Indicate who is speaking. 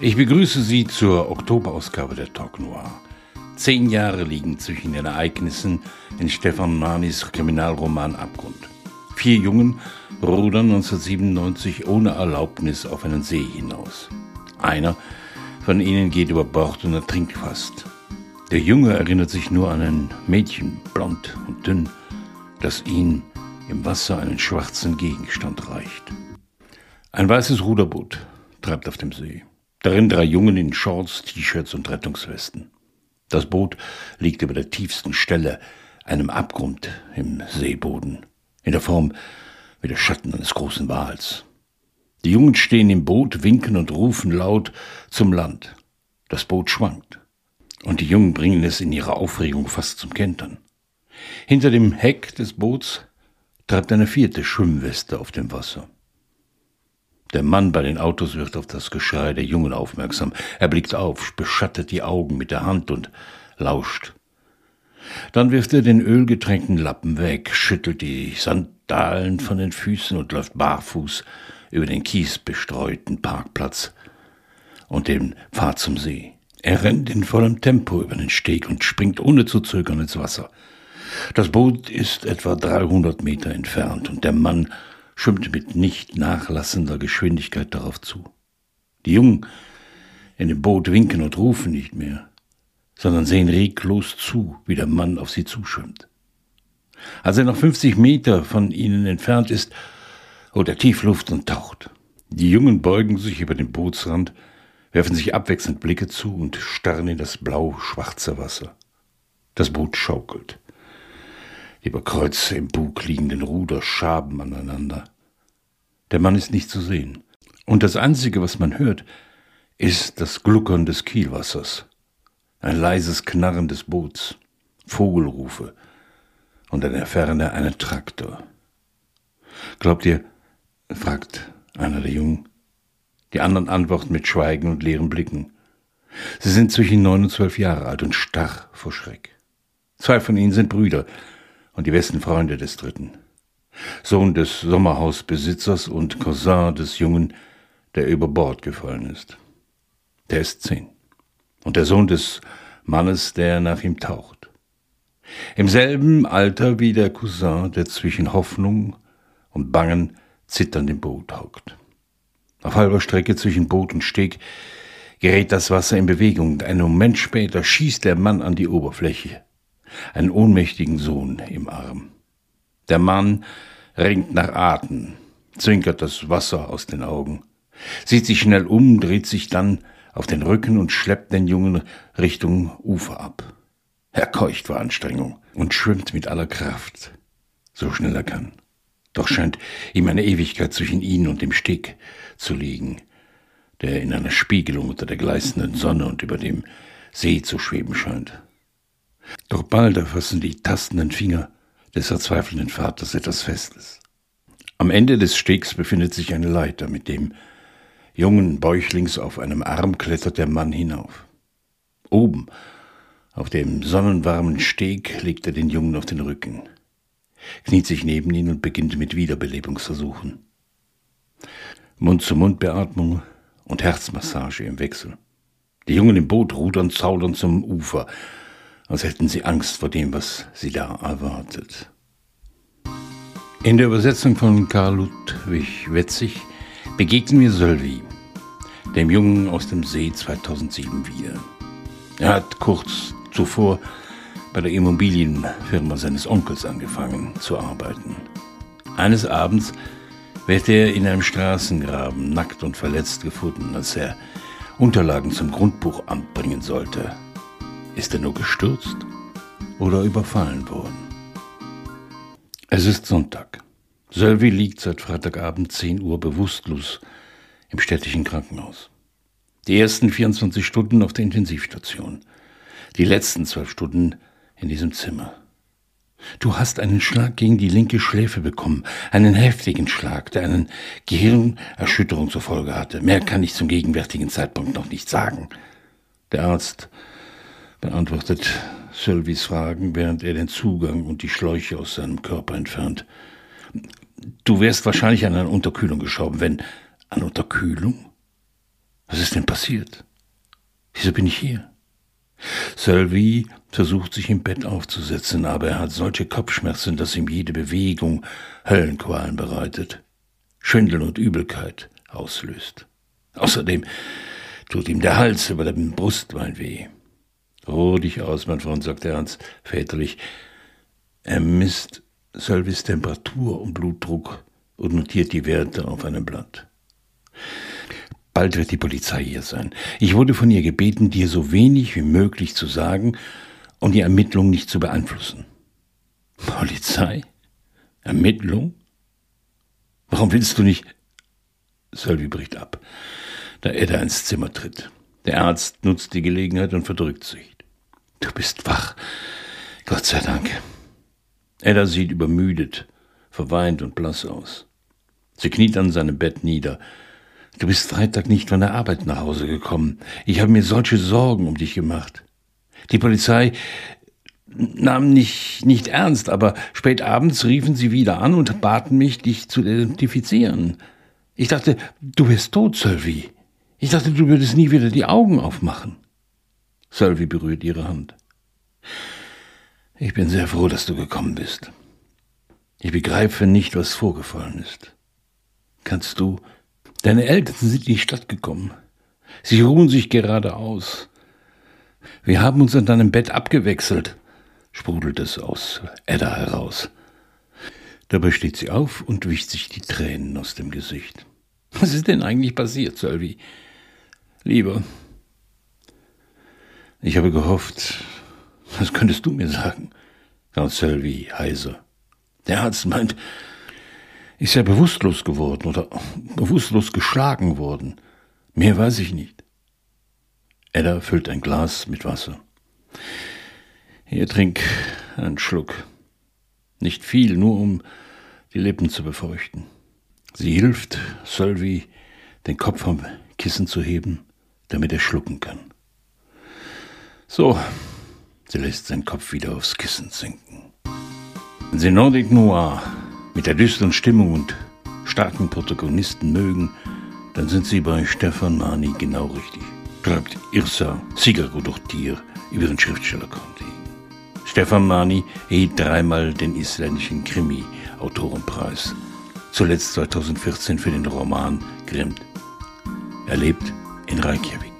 Speaker 1: Ich begrüße Sie zur Oktoberausgabe der Talk Noir. Zehn Jahre liegen zwischen den Ereignissen in Stefan Manis Kriminalroman Abgrund. Vier Jungen rudern 1997 ohne Erlaubnis auf einen See hinaus. Einer von ihnen geht über Bord und ertrinkt fast. Der Junge erinnert sich nur an ein Mädchen, blond und dünn, das ihm im Wasser einen schwarzen Gegenstand reicht. Ein weißes Ruderboot treibt auf dem See. Darin drei Jungen in Shorts, T-Shirts und Rettungswesten. Das Boot liegt über der tiefsten Stelle, einem Abgrund im Seeboden, in der Form wie der Schatten eines großen Wals. Die Jungen stehen im Boot, winken und rufen laut zum Land. Das Boot schwankt. Und die Jungen bringen es in ihrer Aufregung fast zum Kentern. Hinter dem Heck des Boots treibt eine vierte Schwimmweste auf dem Wasser. Der Mann bei den Autos wird auf das Geschrei der Jungen aufmerksam. Er blickt auf, beschattet die Augen mit der Hand und lauscht. Dann wirft er den ölgetränkten Lappen weg, schüttelt die Sandalen von den Füßen und läuft barfuß über den kiesbestreuten Parkplatz und den Pfad zum See. Er rennt in vollem Tempo über den Steg und springt ohne zu zögern ins Wasser. Das Boot ist etwa 300 Meter entfernt und der Mann schwimmt mit nicht nachlassender Geschwindigkeit darauf zu. Die Jungen in dem Boot winken und rufen nicht mehr, sondern sehen reglos zu, wie der Mann auf sie zuschwimmt. Als er noch 50 Meter von ihnen entfernt ist, holt er tief Luft und taucht. Die Jungen beugen sich über den Bootsrand, werfen sich abwechselnd Blicke zu und starren in das blau-schwarze Wasser. Das Boot schaukelt. Über Kreuz im Bug liegenden Ruder schaben aneinander. Der Mann ist nicht zu sehen. Und das Einzige, was man hört, ist das Gluckern des Kielwassers, ein leises Knarren des Boots, Vogelrufe und in der Ferne einen Traktor. Glaubt ihr, fragt einer der Jungen. Die anderen antworten mit Schweigen und leeren Blicken. Sie sind zwischen neun und zwölf Jahre alt und starr vor Schreck. Zwei von ihnen sind Brüder, und die besten Freunde des Dritten. Sohn des Sommerhausbesitzers und Cousin des Jungen, der über Bord gefallen ist. Der ist zehn. Und der Sohn des Mannes, der nach ihm taucht. Im selben Alter wie der Cousin, der zwischen Hoffnung und Bangen zitternd im Boot hockt. Auf halber Strecke zwischen Boot und Steg gerät das Wasser in Bewegung einen Moment später schießt der Mann an die Oberfläche einen ohnmächtigen Sohn im Arm. Der Mann ringt nach Atem, zwinkert das Wasser aus den Augen, sieht sich schnell um, dreht sich dann auf den Rücken und schleppt den Jungen Richtung Ufer ab. Er keucht vor Anstrengung und schwimmt mit aller Kraft, so schnell er kann. Doch scheint ihm eine Ewigkeit zwischen ihnen und dem Steg zu liegen, der in einer Spiegelung unter der gleißenden Sonne und über dem See zu schweben scheint. Doch bald erfassen die tastenden Finger des verzweifelnden Vaters etwas Festes. Am Ende des Stegs befindet sich eine Leiter, mit dem jungen Bäuchlings auf einem Arm klettert der Mann hinauf. Oben, auf dem sonnenwarmen Steg, legt er den Jungen auf den Rücken, kniet sich neben ihn und beginnt mit Wiederbelebungsversuchen. Mund-zu-Mund-Beatmung und Herzmassage im Wechsel. Die Jungen im Boot rudern zaudern zum Ufer, als hätten sie Angst vor dem, was sie da erwartet. In der Übersetzung von Karl Ludwig Wetzig begegnen wir Sölvi, dem Jungen aus dem See 2007 wieder. Er hat kurz zuvor bei der Immobilienfirma seines Onkels angefangen zu arbeiten. Eines Abends wird er in einem Straßengraben nackt und verletzt gefunden, als er Unterlagen zum Grundbuchamt bringen sollte. Ist er nur gestürzt oder überfallen worden? Es ist Sonntag. Sölvi liegt seit Freitagabend 10 Uhr bewusstlos im städtischen Krankenhaus. Die ersten 24 Stunden auf der Intensivstation. Die letzten zwölf Stunden in diesem Zimmer. Du hast einen Schlag gegen die linke Schläfe bekommen, einen heftigen Schlag, der eine Gehirnerschütterung zur Folge hatte. Mehr kann ich zum gegenwärtigen Zeitpunkt noch nicht sagen. Der Arzt beantwortet Sylvies Fragen, während er den Zugang und die Schläuche aus seinem Körper entfernt. Du wärst wahrscheinlich an eine Unterkühlung gestorben, wenn an Unterkühlung? Was ist denn passiert? Wieso bin ich hier? Sylvie versucht sich im Bett aufzusetzen, aber er hat solche Kopfschmerzen, dass ihm jede Bewegung Höllenqualen bereitet, Schwindel und Übelkeit auslöst. Außerdem tut ihm der Hals über dem Brustbein weh. Ruh dich aus, mein Freund, sagt Ernst väterlich. Er misst Sylvies Temperatur und Blutdruck und notiert die Werte auf einem Blatt. Bald wird die Polizei hier sein. Ich wurde von ihr gebeten, dir so wenig wie möglich zu sagen und die Ermittlung nicht zu beeinflussen. Polizei? Ermittlung? Warum willst du nicht? Sölvi bricht ab, da Edda ins Zimmer tritt. Der Arzt nutzt die Gelegenheit und verdrückt sich. Du bist wach. Gott sei Dank. Edda sieht übermüdet, verweint und blass aus. Sie kniet an seinem Bett nieder. Du bist Freitag nicht von der Arbeit nach Hause gekommen. Ich habe mir solche Sorgen um dich gemacht. Die Polizei nahm nicht, nicht ernst, aber spät abends riefen sie wieder an und baten mich, dich zu identifizieren. Ich dachte, du wärst tot, Sölvi. Ich dachte, du würdest nie wieder die Augen aufmachen. Sölvi berührt ihre Hand. Ich bin sehr froh, dass du gekommen bist. Ich begreife nicht, was vorgefallen ist. Kannst du Deine Eltern sind in die Stadt gekommen. Sie ruhen sich gerade aus. Wir haben uns in deinem Bett abgewechselt, sprudelt es aus Edda heraus. Dabei steht sie auf und wischt sich die Tränen aus dem Gesicht. Was ist denn eigentlich passiert, Sölvi? Lieber, ich habe gehofft, das könntest du mir sagen, sagt Sölvi heiser. Der Arzt meint, ist er bewusstlos geworden oder bewusstlos geschlagen worden. Mehr weiß ich nicht. Edda füllt ein Glas mit Wasser. Hier trink einen Schluck. Nicht viel, nur um die Lippen zu befeuchten. Sie hilft Sölvi, den Kopf vom Kissen zu heben, damit er schlucken kann. So, sie lässt seinen Kopf wieder aufs Kissen sinken. Wenn sie Nordic Noir mit der düsteren Stimmung und starken Protagonisten mögen, dann sind Sie bei Stefan Mani genau richtig. Schreibt Irsa Sigarodottir über den Schriftsteller Conti. Stefan Mani erhielt dreimal den isländischen Krimi-Autorenpreis, zuletzt 2014 für den Roman Grimm. Er lebt in Reykjavik.